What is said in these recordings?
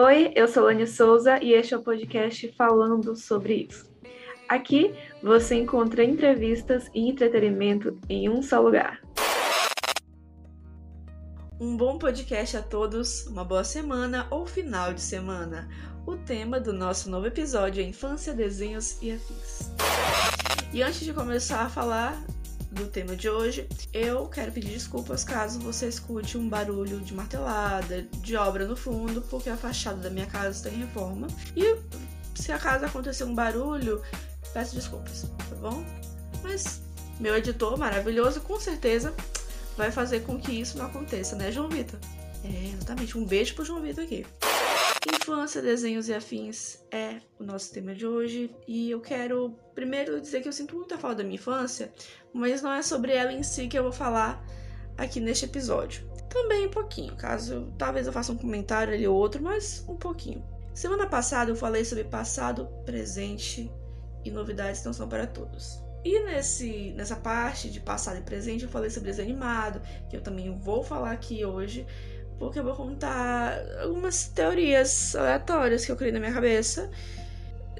Oi, eu sou Lani Souza e este é o podcast Falando sobre isso. Aqui você encontra entrevistas e entretenimento em um só lugar. Um bom podcast a todos, uma boa semana ou final de semana. O tema do nosso novo episódio é Infância, Desenhos e Afins. E antes de começar a falar do tema de hoje, eu quero pedir desculpas caso você escute um barulho de martelada, de obra no fundo, porque a fachada da minha casa está em reforma. E se acaso acontecer um barulho, peço desculpas, tá bom? Mas meu editor maravilhoso, com certeza, vai fazer com que isso não aconteça, né, João Vitor? É, exatamente. Um beijo pro João Vitor aqui. Infância, desenhos e afins é o nosso tema de hoje e eu quero primeiro dizer que eu sinto muita falta da minha infância, mas não é sobre ela em si que eu vou falar aqui neste episódio. Também um pouquinho, caso talvez eu faça um comentário ali ou outro, mas um pouquinho. Semana passada eu falei sobre passado, presente e novidades não são para todos. E nesse, nessa parte de passado e presente eu falei sobre desenho animado, que eu também vou falar aqui hoje, porque eu vou contar algumas teorias aleatórias que eu criei na minha cabeça.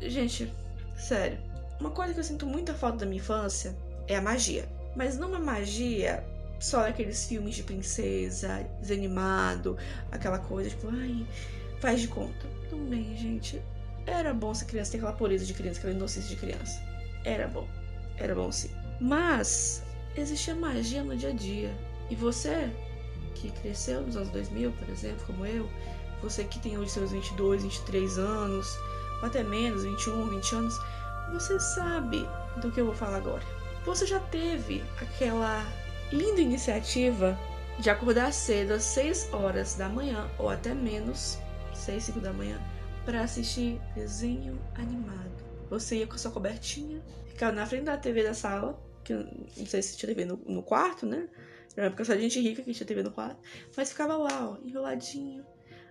Gente, sério, uma coisa que eu sinto muita falta da minha infância é a magia. Mas não uma magia só daqueles filmes de princesa, desanimado, aquela coisa tipo, ai, faz de conta. Também, gente, era bom ser criança ter aquela pureza de criança, aquela inocência de criança. Era bom. Era bom sim. Mas existia magia no dia a dia. E você que cresceu nos anos 2000, por exemplo, como eu, você que tem hoje seus 22, 23 anos, ou até menos, 21, 20 anos, você sabe do que eu vou falar agora. Você já teve aquela linda iniciativa de acordar cedo às 6 horas da manhã, ou até menos, 6, 5 da manhã, para assistir desenho animado. Você ia com sua cobertinha, ficava na frente da TV da sala, que não sei se tinha TV no, no quarto, né? Era época só de gente rica que tinha TV no quarto. Mas ficava lá, ó, enroladinho,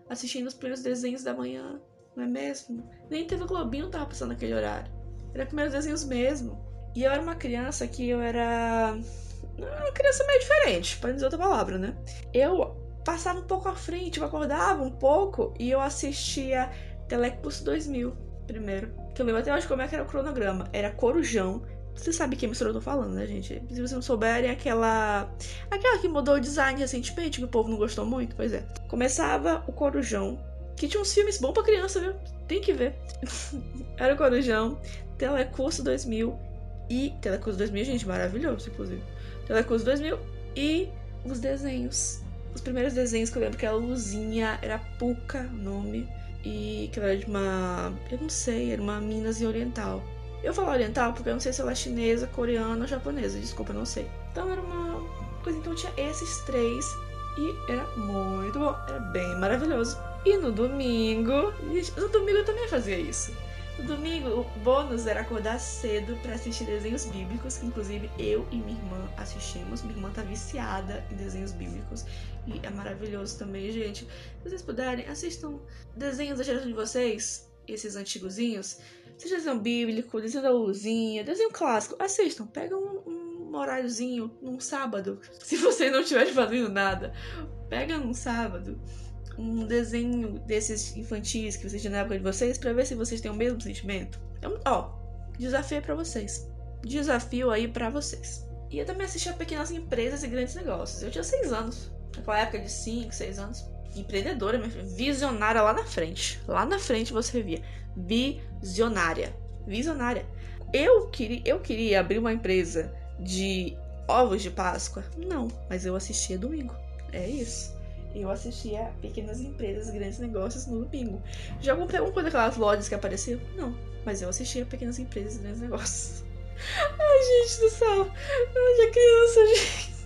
assistindo os primeiros desenhos da manhã, não é mesmo? Nem TV Globinho tava passando naquele horário. Era primeiros desenhos mesmo. E eu era uma criança que eu era. Uma criança meio diferente, para dizer outra palavra, né? Eu passava um pouco à frente, eu acordava um pouco e eu assistia Telecurso 2000 primeiro. Que eu lembro até hoje como é que era o cronograma. Era Corujão, você sabe que mistura eu tô falando, né, gente? Se vocês não souberem, aquela. Aquela que mudou o design recentemente, que o povo não gostou muito, pois é. Começava o Corujão, que tinha uns filmes bons pra criança, viu? Tem que ver. Era o Corujão, Telecurso 2000 e. Telecurso 2000, gente, maravilhoso, inclusive. Telecurso 2000 e os desenhos. Os primeiros desenhos que eu lembro que era Luzinha, era Puca o nome. E que era de uma. Eu não sei, era uma Minas Oriental. Eu falo oriental porque eu não sei se ela é chinesa, coreana ou japonesa, desculpa, não sei. Então era uma coisa, então tinha esses três e era muito bom, era bem maravilhoso. E no domingo, no domingo eu também fazia isso. No domingo, o bônus era acordar cedo para assistir desenhos bíblicos, que inclusive eu e minha irmã assistimos. Minha irmã tá viciada em desenhos bíblicos e é maravilhoso também, gente. Se vocês puderem, assistam desenhos da geração de vocês, esses antigozinhos. Seja desenho bíblico, desenho da luzinha, desenho clássico. Assistam, pega um, um horáriozinho num sábado. Se você não estiver fazendo nada, pega num sábado um desenho desses infantis que vocês tinham na época de vocês para ver se vocês têm o mesmo sentimento. Então, ó, desafio para vocês. Desafio aí para vocês. E eu também assisti a Pequenas Empresas e Grandes Negócios. Eu tinha seis anos. Naquela época de 5, 6 anos. Empreendedora. Visionária lá na frente. Lá na frente você via visionária. Visionária. Eu queria, eu queria abrir uma empresa de ovos de Páscoa? Não, mas eu assistia domingo. É isso. Eu assistia pequenas empresas, grandes negócios no domingo. Já comprei alguma coisa daquelas lojas que apareciam? Não, mas eu assistia pequenas empresas, grandes negócios. Ai, gente do céu. Eu era criança, gente.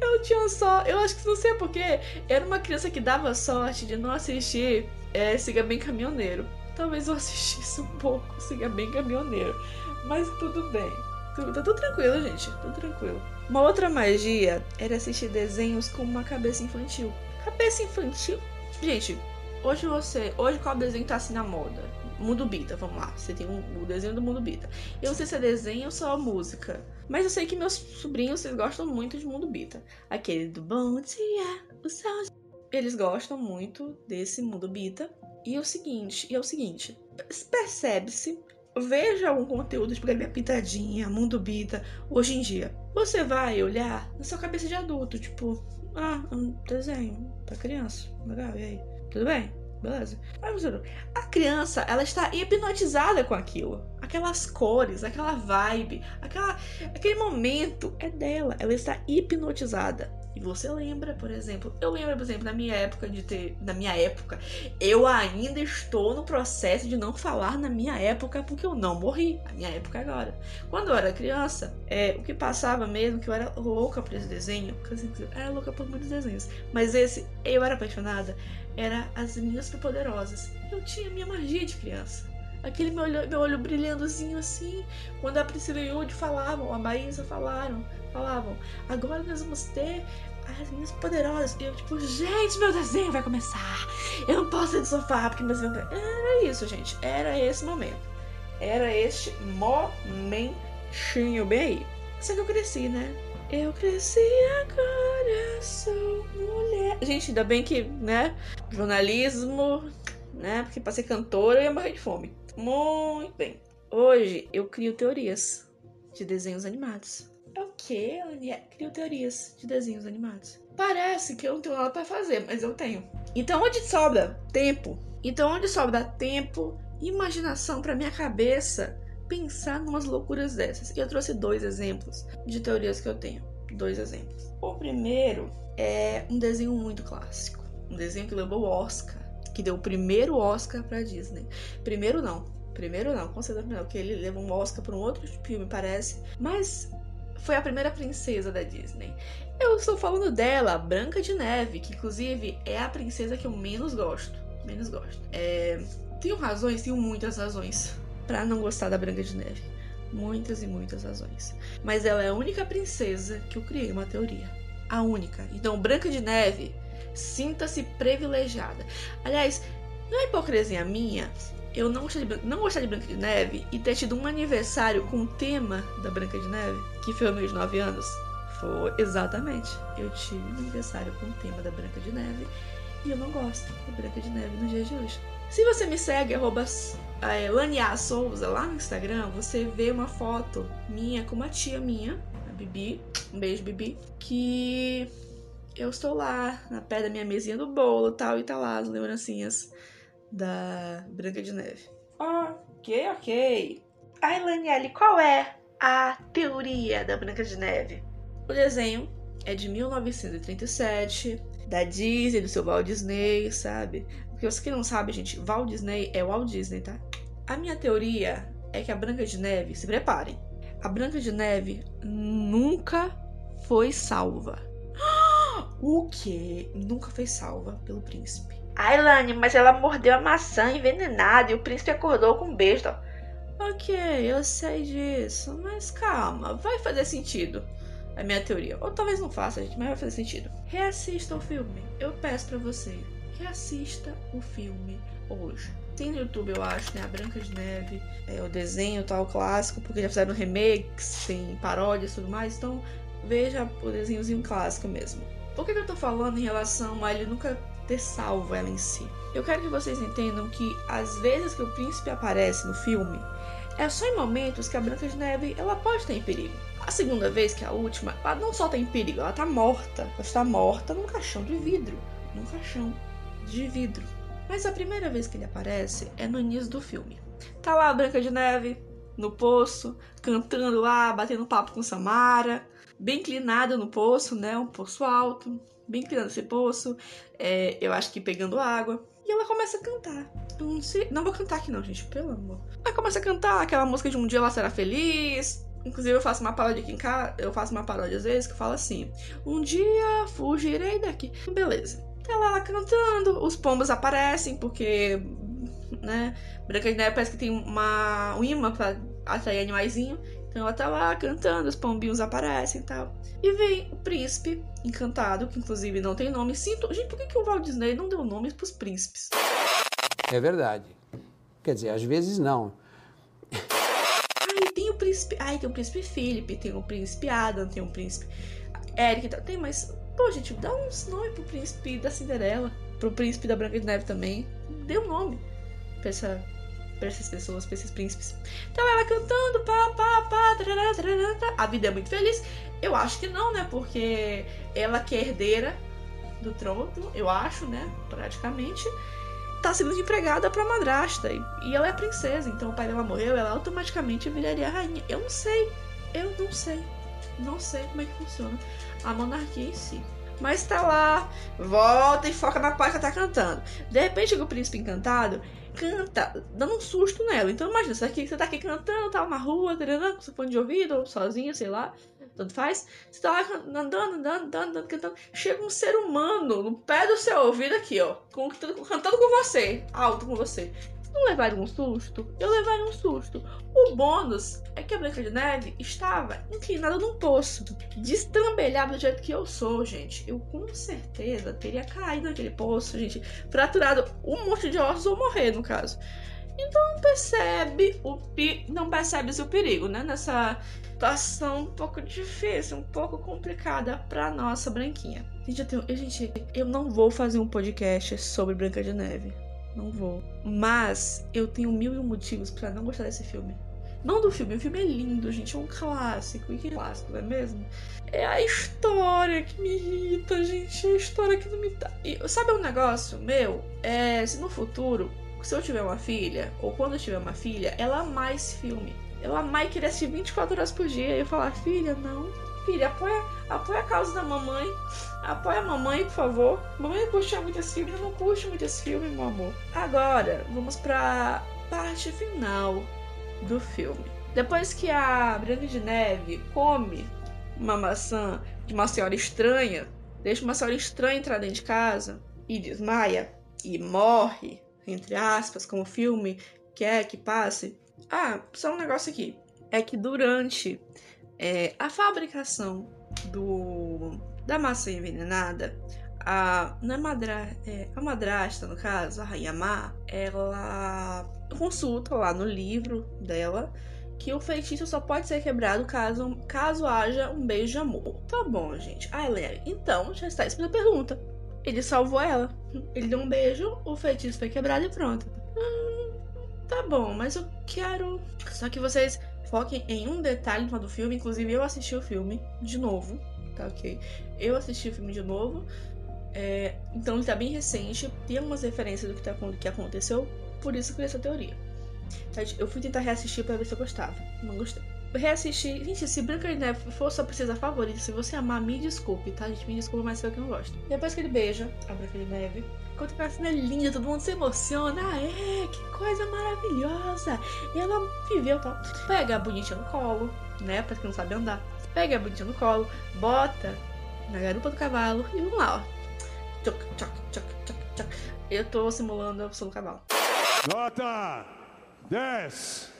Eu tinha só. Eu acho que não sei porquê. Era uma criança que dava sorte de não assistir é, Siga Bem Caminhoneiro. Talvez eu assistisse um pouco, siga bem caminhoneiro. Mas tudo bem. Tudo, tá tudo tranquilo, gente. Tudo tranquilo. Uma outra magia era assistir desenhos com uma cabeça infantil. Cabeça infantil? Gente, hoje você. Hoje qual desenho tá assim na moda? Mundo Bita, vamos lá. Você tem um, o desenho do Mundo Bita. Eu não sei se é desenho ou só música. Mas eu sei que meus sobrinhos vocês gostam muito de Mundo Bita. Aquele do Bom Dia, o sol eles gostam muito desse mundo bita. E é o seguinte, e é o seguinte, percebe-se, veja algum conteúdo de Galinha Pintadinha, Mundo Bita, hoje em dia. Você vai olhar na sua cabeça de adulto, tipo, ah, um desenho pra criança, legal, e aí? Tudo bem? A criança, ela está hipnotizada com aquilo. Aquelas cores, aquela vibe, aquela, aquele momento é dela. Ela está hipnotizada. E você lembra, por exemplo, eu lembro, por exemplo, na minha época de ter, na minha época, eu ainda estou no processo de não falar na minha época porque eu não morri. A minha época é agora. Quando eu era criança, é, o que passava mesmo que eu era louca por esse desenho, eu era louca por muitos desenhos, mas esse eu era apaixonada era as meninas superpoderosas. Eu tinha minha magia de criança. Aquele meu olho, meu olho brilhandozinho assim. Quando a Priscila e Yudi falavam, a Maísa falaram, falavam, agora nós vamos ter as meninas poderosas. E eu, tipo, gente, meu desenho vai começar. Eu não posso sair do sofá porque meu desenho. Era isso, gente. Era esse momento. Era este momentinho bem aí. Só que eu cresci, né? Eu cresci agora, sou. Gente, ainda bem que, né? Jornalismo, né? Porque pra ser cantora eu ia morrer de fome. Muito bem. Hoje eu crio teorias de desenhos animados. É o que, Ania? Crio teorias de desenhos animados. Parece que eu não tenho nada para fazer, mas eu tenho. Então, onde sobra tempo? Então, onde sobra tempo, imaginação para minha cabeça pensar numas loucuras dessas. E eu trouxe dois exemplos de teorias que eu tenho. Dois exemplos. O primeiro é um desenho muito clássico. Um desenho que levou o Oscar. Que deu o primeiro Oscar pra Disney. Primeiro não. Primeiro não, certeza não. Porque ele levou um Oscar por um outro filme, parece. Mas foi a primeira princesa da Disney. Eu estou falando dela, Branca de Neve, que inclusive é a princesa que eu menos gosto. Menos gosto. É... Tenho razões, tenho muitas razões para não gostar da Branca de Neve. Muitas e muitas razões. Mas ela é a única princesa que eu criei uma teoria. A única. Então, Branca de Neve, sinta-se privilegiada. Aliás, não é hipocrisia minha eu não gostar, de, não gostar de Branca de Neve e ter tido um aniversário com o tema da Branca de Neve, que foi meus 9 anos. Foi exatamente. Eu tive um aniversário com o tema da Branca de Neve e eu não gosto da Branca de Neve nos dias de hoje. Se você me segue, arroba é, Lania Souza lá no Instagram, você vê uma foto minha com uma tia minha, a Bibi, um beijo Bibi, que eu estou lá na pé da minha mesinha do bolo tal, e tá lá as lembrancinhas da Branca de Neve. Ok, ok. Ai, Laniele, qual é a teoria da Branca de Neve? O desenho é de 1937, da Disney, do seu Walt Disney, sabe? Porque você que não sabe, gente, Walt Disney é Walt Disney, tá? A minha teoria é que a Branca de Neve, se preparem, a Branca de Neve nunca foi salva. O que? Nunca foi salva pelo príncipe. Ai, Lani, mas ela mordeu a maçã envenenada e o príncipe acordou com um beijo. Ok, eu sei disso, mas calma, vai fazer sentido a minha teoria. Ou talvez não faça, gente, mas vai fazer sentido. Reassista o filme. Eu peço para você reassista o filme hoje. Tem no YouTube, eu acho, né? A Branca de Neve, é, o desenho tal, clássico, porque já fizeram remakes, tem paródias e tudo mais, então veja o desenhozinho clássico mesmo. Por que, que eu tô falando em relação a ele nunca ter salvo ela em si? Eu quero que vocês entendam que às vezes que o príncipe aparece no filme, é só em momentos que a Branca de Neve ela pode estar em perigo. A segunda vez, que é a última, ela não só tá em perigo, ela tá morta. Ela está morta num caixão de vidro. Num caixão de vidro. Mas a primeira vez que ele aparece é no início do filme. Tá lá a Branca de Neve, no poço, cantando lá, batendo papo com Samara, bem inclinada no poço, né? Um poço alto, bem inclinado esse poço, é, eu acho que pegando água. E ela começa a cantar. Eu não sei. Não vou cantar aqui, não, gente, pelo amor. Ela começa a cantar aquela música de Um Dia Ela Será Feliz. Inclusive, eu faço uma paródia aqui em casa. Eu faço uma paródia às vezes que fala assim: Um dia fugirei daqui. Beleza. Tá lá ela cantando, os pombos aparecem, porque, né, Branca de Neve parece que tem uma, um imã pra atrair animaizinho. Então ela tá lá cantando, os pombinhos aparecem e tal. E vem o príncipe encantado, que inclusive não tem nome. Sinto. Gente, por que, que o Walt Disney não deu nomes pros príncipes? É verdade. Quer dizer, às vezes não. Ai, tem o príncipe. Ai, tem o príncipe Philip, tem o príncipe Adam, tem o príncipe Eric. Tem, mas Pô, gente, dá uns nome pro príncipe da Cinderela, pro príncipe da Branca de Neve também. Dê um nome pra, essa, pra essas pessoas, pra esses príncipes. Então ela cantando, pá, pá, pá, tarará, tarará, a vida é muito feliz. Eu acho que não, né? Porque ela que é herdeira do trono, eu acho, né? Praticamente tá sendo empregada pra madrasta. E, ela é princesa, então o pai dela morreu, ela automaticamente viraria rainha. Eu não sei. Eu não sei. Não sei como é que funciona a monarquia em si. Mas tá lá, volta e foca na parte que tá cantando. De repente chega o príncipe encantado, canta, dando um susto nela. Então imagina, você, aqui, você tá aqui cantando, tá na rua, com seu fone de ouvido, ou sozinha, sei lá tanto faz. Você tá lá andando, andando, andando, andando, cantando. Chega um ser humano no pé do seu ouvido aqui, ó. Cantando com você, alto com você. Não levaria um susto? Eu levaria um susto. O bônus é que a Branca de Neve estava inclinada num poço, destrambelhada do jeito que eu sou, gente. Eu com certeza teria caído naquele poço, gente, fraturado um monte de ossos ou morrer, no caso. Então percebe o pi... não percebe o perigo, né? Nessa situação um pouco difícil, um pouco complicada pra nossa branquinha. Gente, eu, tenho... gente, eu não vou fazer um podcast sobre Branca de Neve. Não vou. Mas eu tenho mil e um motivos para não gostar desse filme. Não do filme, o filme é lindo, gente, é um clássico. E que clássico, não é mesmo? É a história que me irrita, gente. É a história que não me dá. E, sabe um negócio meu? É, se no futuro, se eu tiver uma filha, ou quando eu tiver uma filha, ela amar esse filme. Ela amar e querer assistir 24 horas por dia. E eu falar, filha, não. Filha, apoia, apoia a causa da mamãe. Apoia a mamãe, por favor. Mamãe curte muito esse filme, eu não curte muito esse filme, meu amor. Agora, vamos pra parte final do filme. Depois que a Branca de Neve come uma maçã de uma senhora estranha, deixa uma senhora estranha entrar dentro de casa e desmaia e morre, entre aspas, como o filme quer que passe. Ah, só um negócio aqui. É que durante é, a fabricação do da maçã envenenada, a, na madra, é, a madrasta, no caso, a Rainha Má, ela consulta lá no livro dela que o feitiço só pode ser quebrado caso, caso haja um beijo de amor. Tá bom, gente. Ah, Leia, então já está a pergunta. Ele salvou ela. Ele deu um beijo, o feitiço foi quebrado e pronto. Hum, tá bom, mas eu quero. Só que vocês foquem em um detalhe do filme. Inclusive, eu assisti o filme de novo. Tá ok? Eu assisti o filme de novo. É, então ele tá bem recente. Tem algumas referências do que, tá, que aconteceu. Por isso que eu essa teoria. Eu fui tentar reassistir para ver se eu gostava. Não gostei. Reassistir. Gente, se Branca de Neve for sua princesa favorita, se você amar, me desculpe, tá, gente? Me desculpe, mas foi o que eu não gosto. Depois que ele beija a Branca de Neve, quando aquela cena linda, todo mundo se emociona. Ah, é, que coisa maravilhosa. E ela viveu, tá? Pega a bonitinha no colo, né? Pra quem não sabe andar. Pega a bonitinha no colo, bota na garupa do cavalo e vamos lá, ó. Tchoc, tchoc, tchoc, tchoc, tchoc. Eu tô simulando a opção do cavalo. Nota 10.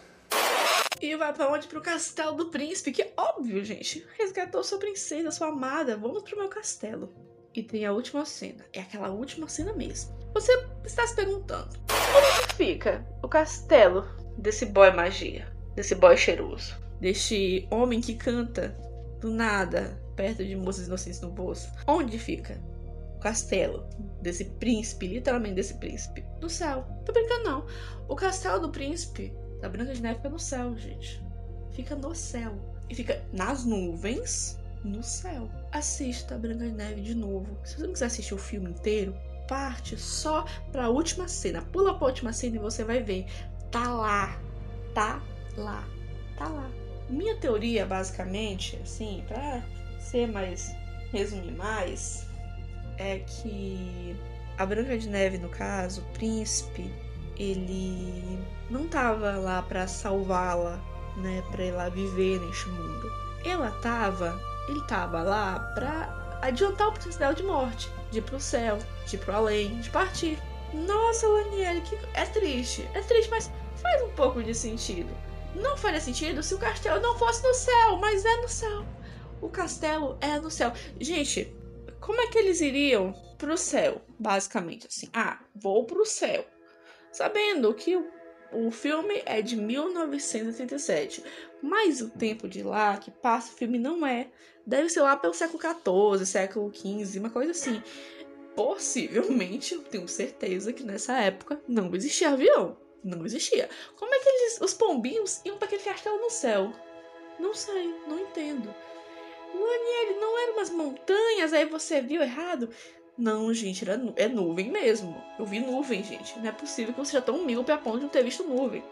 E vai pra onde? Pro castelo do príncipe, que óbvio, gente. Resgatou sua princesa, sua amada. Vamos pro meu castelo. E tem a última cena. É aquela última cena mesmo. Você está se perguntando: que fica o castelo desse boy magia? Desse boy cheiroso? Deste homem que canta do nada, perto de moças inocentes no bolso? Onde fica? O castelo desse príncipe, literalmente desse príncipe, no céu. Tô brincando, não. O castelo do príncipe da Branca de Neve fica no céu, gente. Fica no céu. E fica nas nuvens, no céu. Assista a Branca de Neve de novo. Se você não quiser assistir o filme inteiro, parte só pra última cena. Pula pra última cena e você vai ver. Tá lá. Tá lá. Tá lá. Minha teoria, basicamente, assim, pra ser mais. resumir mais, é que a Branca de Neve, no caso, o príncipe, ele não tava lá para salvá-la, né, para ela viver neste mundo. Ela tava, ele tava lá para adiantar o dela de morte, de ir pro céu, de ir pro além, de partir. Nossa, Laniele, que é triste, é triste, mas faz um pouco de sentido. Não faria sentido se o castelo não fosse no céu, mas é no céu. O castelo é no céu. Gente, como é que eles iriam pro céu, basicamente assim? Ah, vou pro céu sabendo que O filme é de 1987, mas o tempo de lá que passa o filme não é. Deve ser lá pelo século XIV, século XV, uma coisa assim. Possivelmente, eu tenho certeza que nessa época não existia avião. Não existia. Como é que eles, os pombinhos iam para aquele castelo no céu? Não sei, não entendo. Laniel, não eram umas montanhas, aí você viu errado? Não, gente, era nu é nuvem mesmo. Eu vi nuvem, gente. Não é possível que você já tão míope a ponto de não ter visto nuvem.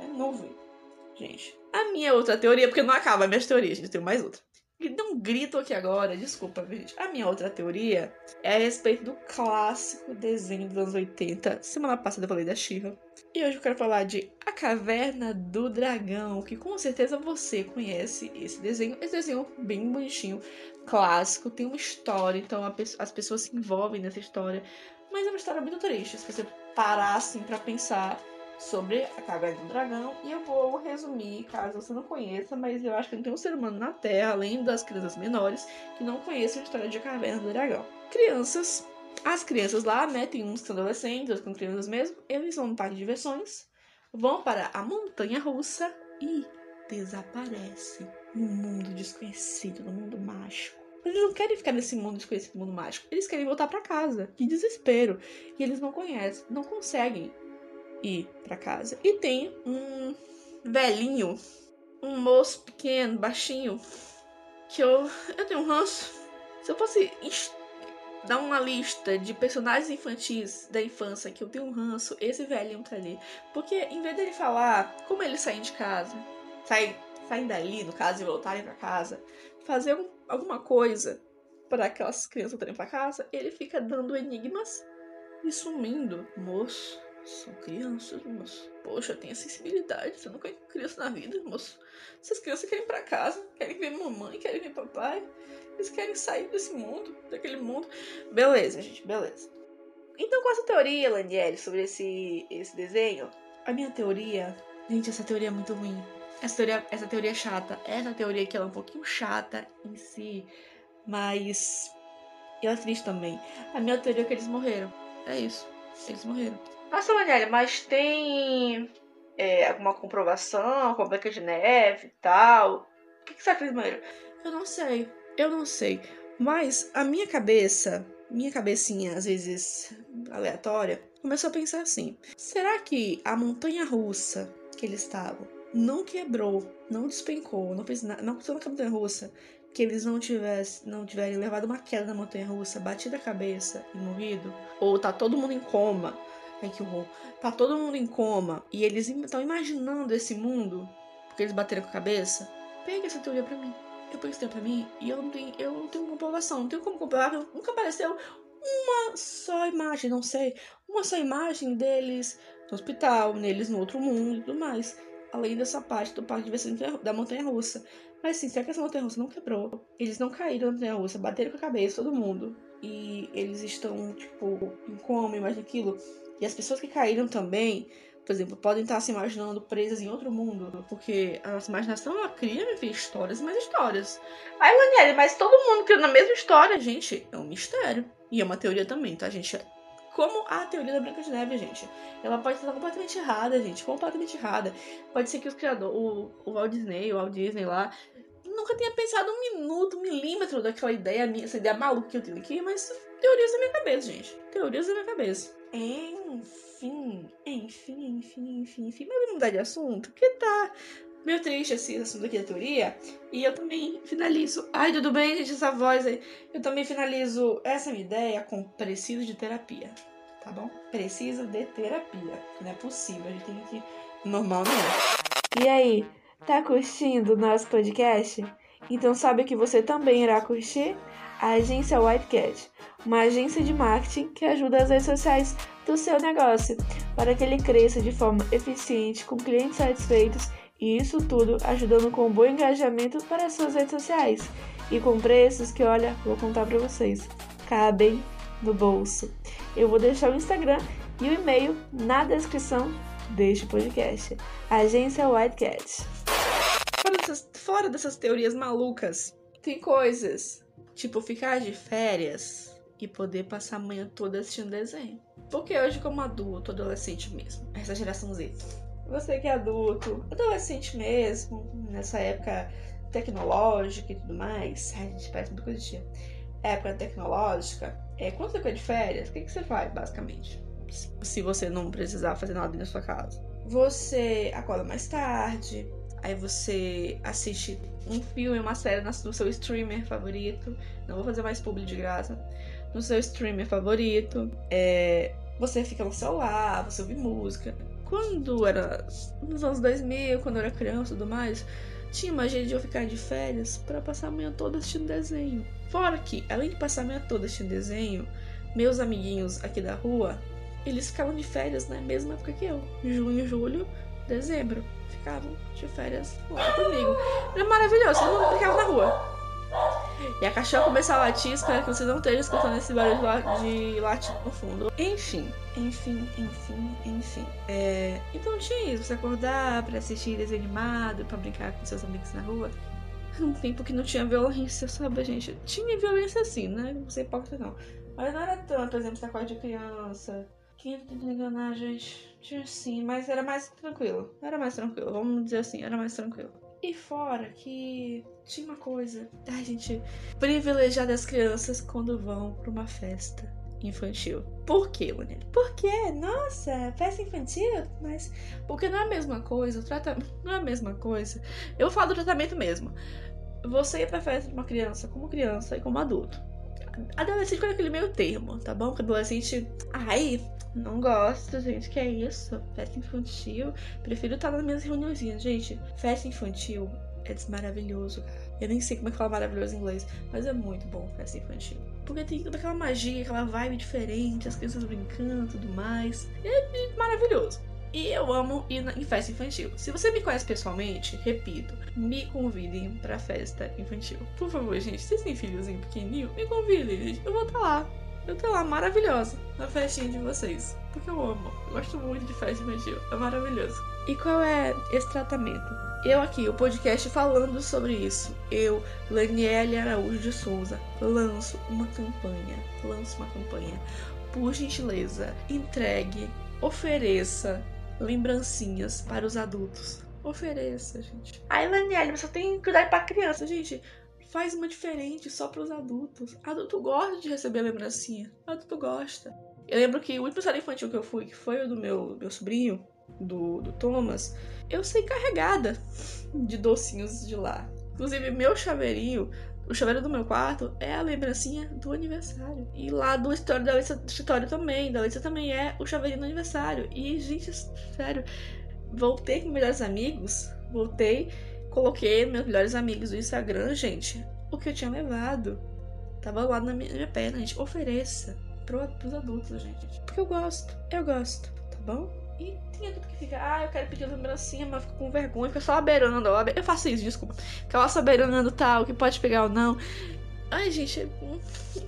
É nuvem. Gente. A minha outra teoria, porque não acaba a minha teoria, gente, eu tenho mais outra. Deu um grito aqui agora, desculpa, gente. A minha outra teoria é a respeito do clássico desenho dos anos 80. Semana passada eu falei da Shiva. E hoje eu quero falar de A Caverna do Dragão, que com certeza você conhece esse desenho. Esse desenho bem bonitinho, clássico, tem uma história, então as pessoas se envolvem nessa história. Mas é uma história muito triste, se você parar assim pra pensar sobre a Caverna do Dragão e eu vou resumir, caso você não conheça, mas eu acho que não tem um ser humano na Terra, além das crianças menores, que não conheça a história de Caverna do Dragão. Crianças, as crianças lá, né, tem uns que são adolescentes, outros com crianças mesmo, eles vão no parque de diversões, vão para a montanha russa e desaparecem no mundo desconhecido, no mundo mágico. Eles não querem ficar nesse mundo desconhecido, mundo mágico. Eles querem voltar para casa. Que desespero. E eles não conhecem, não conseguem ir para casa. E tem um velhinho, um moço pequeno, baixinho, que eu, eu tenho um ranço. Se eu fosse dar uma lista de personagens infantis da infância que eu tenho um ranço, esse velhinho tá ali. Porque em vez dele falar como eles saem de casa, saem, saem dali, no caso, e voltarem para casa, fazer um, alguma coisa para aquelas crianças voltarem para casa, ele fica dando enigmas e sumindo. Moço, são crianças, moço. Poxa, tem sensibilidade. Você nunca criança na vida, moço. Essas crianças querem ir pra casa, querem ver mamãe, querem ver papai. Eles querem sair desse mundo, daquele mundo. Beleza, gente, beleza. Então, qual a teoria, Laniele, sobre esse, esse desenho? A minha teoria. Gente, essa teoria é muito ruim. Essa teoria, essa teoria é chata. Essa teoria que ela é um pouquinho chata em si. Mas. Ela é triste também. A minha teoria é que eles morreram. É isso. Eles morreram. Nossa, Manélia, mas tem é, alguma comprovação com a Branca de Neve e tal? O que, que você acredita, Manélia? Eu não sei, eu não sei. Mas a minha cabeça, minha cabecinha, às vezes aleatória, começou a pensar assim: será que a montanha russa que eles estavam não quebrou, não despencou, não fez nada, não aconteceu na montanha russa, que eles não tivessem, não tiverem levado uma queda na montanha russa, batido a cabeça e morrido, ou tá todo mundo em coma, Ai, que horror. Tá todo mundo em coma e eles estão imaginando esse mundo porque eles bateram com a cabeça. Pega essa teoria pra mim. Eu pego essa teoria pra mim e eu não tenho, eu não tenho comprovação. Não tenho como comprovar. Nunca apareceu uma só imagem, não sei. Uma só imagem deles no hospital, neles no outro mundo e tudo mais. Além dessa parte do parque de diversões da montanha russa. Mas sim, será que essa montanha russa não quebrou? Eles não caíram na montanha russa, bateram com a cabeça, todo mundo. E eles estão, tipo, em coma, imagina aquilo. E as pessoas que caíram também, por exemplo, podem estar se imaginando presas em outro mundo, porque a nossa imaginação ela cria, filho, histórias e mais histórias. Aí, Laniele, mas todo mundo criou na mesma história, gente, é um mistério. E é uma teoria também, tá, gente? Como a teoria da Branca de Neve, gente. Ela pode estar completamente errada, gente. Completamente errada. Pode ser que os criadores, o, o Walt Disney, o Walt Disney lá, nunca tenha pensado um minuto, um milímetro daquela ideia minha, essa ideia maluca que eu tenho aqui, mas teorias da minha cabeça, gente. Teorias da minha cabeça. Enfim, enfim, enfim, enfim, enfim. Mas vamos mudar de assunto, porque tá meio triste esse assunto aqui da teoria. E eu também finalizo. Ai, tudo bem, gente, essa voz aí. Eu também finalizo essa minha ideia com preciso de terapia. Tá bom? Preciso de terapia. Não é possível, a gente tem que. Normal é. E aí, tá curtindo o nosso podcast? Então sabe que você também irá curtir? A agência Whitecat uma agência de marketing que ajuda as redes sociais do seu negócio para que ele cresça de forma eficiente, com clientes satisfeitos e isso tudo ajudando com um bom engajamento para as suas redes sociais e com preços que, olha, vou contar para vocês, cabem no bolso. Eu vou deixar o Instagram e o e-mail na descrição deste podcast. Agência Whitecat. Fora dessas, fora dessas teorias malucas, tem coisas tipo ficar de férias e poder passar a manhã toda assistindo desenho. Porque hoje, como adulto, adolescente mesmo, essa geração Z, você que é adulto, adolescente mesmo, nessa época tecnológica e tudo mais. Ai, gente, parece muito coisa de época tecnológica. É, quando você fica de férias, o que, que você faz, basicamente? Se você não precisar fazer nada na sua casa. Você acorda mais tarde, aí você assiste um filme, uma série no seu streamer favorito. Não vou fazer mais publi de graça. No seu streamer favorito. É, você fica no celular, você ouve música. Quando era nos anos 2000, quando eu era criança e tudo mais, tinha uma jeito de eu ficar de férias para passar a manhã toda assistindo desenho. Fora que, além de passar a manhã toda assistindo desenho, meus amiguinhos aqui da rua, eles ficavam de férias na mesma época que eu. Junho, julho, dezembro. Ficavam de férias lá comigo. Era maravilhoso, todo mundo ficava na rua. E a cachorra começou a latir, espero que você não esteja escutando esse barulho de latir no fundo. Enfim, enfim, enfim, enfim. É... Então tinha isso, você acordar pra assistir desenho animado, pra brincar com seus amigos na rua um tempo que não tinha violência, sabe, gente? Tinha violência sim, né? Não sei hipócrita não. Mas não era tanto, por exemplo, sacode de criança. Quem tá tentando enganar, gente? Tinha sim, mas era mais tranquilo. Era mais tranquilo, vamos dizer assim, era mais tranquilo. E fora que tinha uma coisa. Ai, gente, privilegiar as crianças quando vão pra uma festa infantil. Por quê, Lunel? Por quê? Nossa, festa infantil? Mas. Porque não é a mesma coisa, o tratamento. Não é a mesma coisa. Eu falo do tratamento mesmo. Você ir pra festa de uma criança como criança e como adulto. Adolescente com aquele meio termo, tá bom? Que adolescente. Ai, não gosto, gente. Que é isso? Festa infantil. Prefiro estar nas minhas reuniões. Gente, festa infantil é maravilhoso. Eu nem sei como é que fala maravilhoso em inglês, mas é muito bom festa infantil. Porque tem toda aquela magia, aquela vibe diferente, as crianças brincando e tudo mais. É maravilhoso. E eu amo ir em festa infantil. Se você me conhece pessoalmente, repito, me convidem pra festa infantil. Por favor, gente, vocês têm filhozinho pequenininho? Me convidem, gente. Eu vou estar tá lá. Eu tô lá, maravilhosa, na festinha de vocês. Porque eu amo. Eu gosto muito de festa infantil. É maravilhoso. E qual é esse tratamento? Eu aqui, o podcast falando sobre isso. Eu, Laniele Araújo de Souza, lanço uma campanha. Lanço uma campanha. Por gentileza, entregue, ofereça lembrancinhas para os adultos. Ofereça, gente. Ai, Laniele, mas só tem que cuidar pra criança, gente. Faz uma diferente só para os adultos. Adulto gosta de receber lembrancinha. Adulto gosta. Eu lembro que o último salão infantil que eu fui, que foi o do meu, meu sobrinho, do, do Thomas, eu saí carregada de docinhos de lá. Inclusive, meu chaveirinho, o chaveiro do meu quarto, é a lembrancinha do aniversário. E lá do escritório da Letícia, escritório também, da Letícia também é o chaveirinho do aniversário. E, gente, sério, voltei com melhores amigos, voltei, coloquei meus melhores amigos do Instagram, gente, o que eu tinha levado. Tava lá na minha, minha perna, gente. Ofereça pro, pros adultos, gente. Porque eu gosto, eu gosto, tá bom? E tem adulto que fica, ah, eu quero pedir lembrancinha, mas fica com vergonha, fica só beirando. Eu faço isso, desculpa. Fica só beirando tal, que pode pegar ou não. Ai, gente,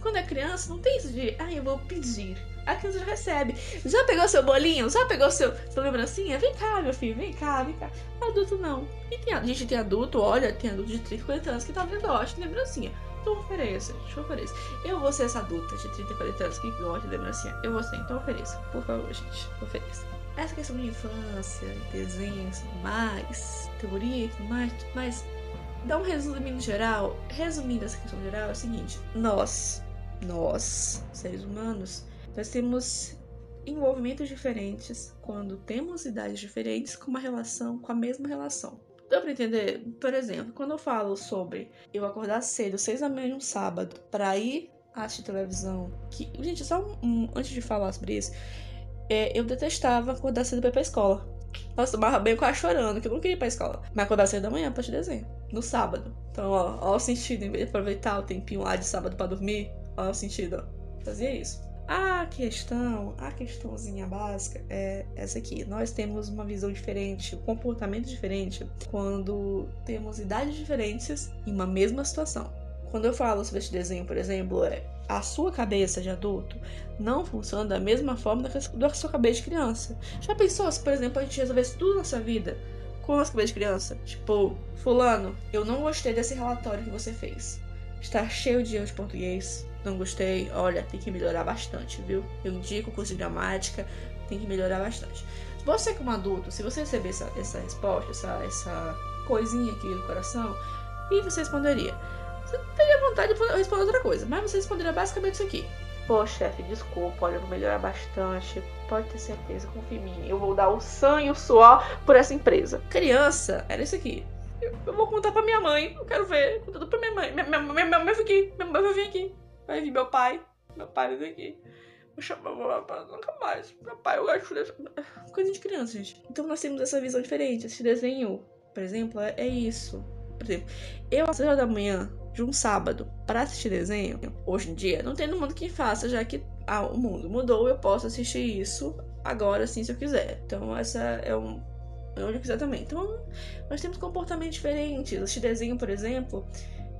quando é criança, não tem isso de, ai, eu vou pedir. A criança já recebe. Já pegou seu bolinho? Já pegou seu, sua lembrancinha? Vem cá, meu filho, vem cá, vem cá. Adulto não. E tem, gente tem adulto, olha, tem adulto de 30, 40 anos que tá vendo, gosta de lembrancinha. Então ofereça, eu ofereça. Eu vou ser essa adulta de 30, 40 anos que gosta de lembrancinha. Eu vou ser, então ofereça. Por favor, gente, ofereça essa questão de infância, desenhos, mais, teoria e tudo mais, mas dá um resumo geral. Resumindo essa questão geral, é o seguinte: nós, nós, seres humanos, nós temos envolvimentos diferentes quando temos idades diferentes com uma relação, com a mesma relação. Dá pra entender? Por exemplo, quando eu falo sobre eu acordar cedo, seis da manhã um sábado, pra ir assistir televisão, que, gente, só um, um, antes de falar sobre isso, é, eu detestava acordar cedo pra ir pra escola. Nossa, tomava bem quase chorando, que eu não queria ir pra escola. Mas acordar cedo da manhã pra te desenho. No sábado. Então, ó, ó o sentido, em vez de aproveitar o tempinho lá de sábado pra dormir, ó o sentido, ó. Fazia isso. A questão, a questãozinha básica é essa aqui. Nós temos uma visão diferente, um comportamento diferente quando temos idades diferentes em uma mesma situação. Quando eu falo sobre esse desenho, por exemplo, é a sua cabeça de adulto não funciona da mesma forma da sua cabeça de criança. Já pensou se, por exemplo, a gente resolvesse tudo na nossa vida com a nossa cabeça de criança? Tipo, fulano, eu não gostei desse relatório que você fez. Está cheio de erros de português. Não gostei. Olha, tem que melhorar bastante, viu? Eu indico o curso de gramática. tem que melhorar bastante. Você como adulto, se você receber essa, essa resposta, essa, essa coisinha aqui do coração, e você responderia? Você teria vontade de responder outra coisa, mas você responderia basicamente isso aqui. Pô, chefe, desculpa, olha, eu vou melhorar bastante. Pode ter certeza, confia em mim. Eu vou dar o sangue e o suor por essa empresa. Criança, era isso aqui. Eu, eu vou contar pra minha mãe. Eu quero ver. Contando pra minha mãe. Minha, minha, minha, minha mãe vai aqui. Minha mãe vai vir aqui. Vai vir meu pai. Meu pai vai vir aqui. Vou chamar meu pai. Nunca mais. Meu pai, eu gosto dessa. Coisa de criança, gente. Então nós temos essa visão diferente. Esse desenho, por exemplo, é, é isso. Por exemplo, eu às 6 da manhã de um sábado para assistir desenho, hoje em dia, não tem no mundo que faça, já que ah, o mundo mudou, eu posso assistir isso agora sim se eu quiser. Então essa é um onde eu quiser também. Então nós temos comportamentos diferentes. Assistir desenho, por exemplo,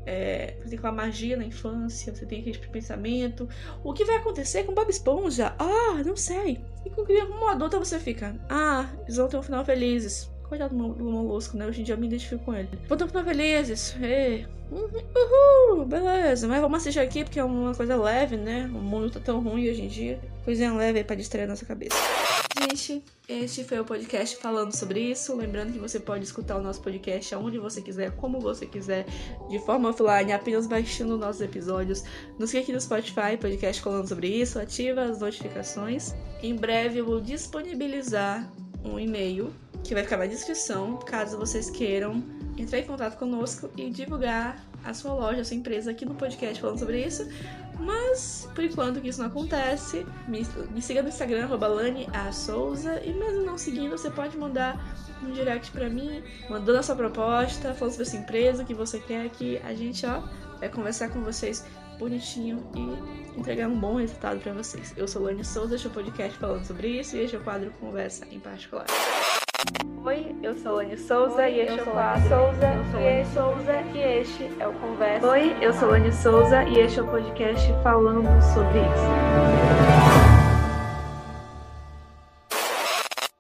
é, você tem a magia na infância, você tem aquele pensamento. O que vai acontecer com Bob Esponja? Ah, não sei. E com como adulta você fica, ah, eles vão ter um final felizes. Coitado do Molusco, né? Hoje em dia eu me identifico com ele. Vão ter um final felizes. E... Uhul, beleza. Mas vamos assistir aqui porque é uma coisa leve, né? O mundo tá tão ruim hoje em dia. Coisinha leve aí pra distrair a nossa cabeça. Gente, este foi o podcast falando sobre isso. Lembrando que você pode escutar o nosso podcast aonde você quiser, como você quiser, de forma offline, apenas baixando nossos episódios. Nos clique no Spotify, podcast falando sobre isso, ativa as notificações. Em breve eu vou disponibilizar um e-mail que vai ficar na descrição, caso vocês queiram entrar em contato conosco e divulgar a sua loja, a sua empresa aqui no podcast falando sobre isso. Mas, por enquanto que isso não acontece, me, me siga no Instagram, Lani a Souza. E mesmo não seguindo, você pode mandar um direct pra mim, mandando a sua proposta, falando sobre a sua empresa, o que você quer, que a gente, ó, vai conversar com vocês bonitinho e entregar um bom resultado para vocês. Eu sou Lani Souza, este é o podcast falando sobre isso e este é o quadro Conversa em Particular. Oi, eu sou Lani Souza Oi, e este é o quadro Souza, e este, Souza e este é o Conversa. Oi, eu sou Lani Souza e este é o podcast falando sobre isso.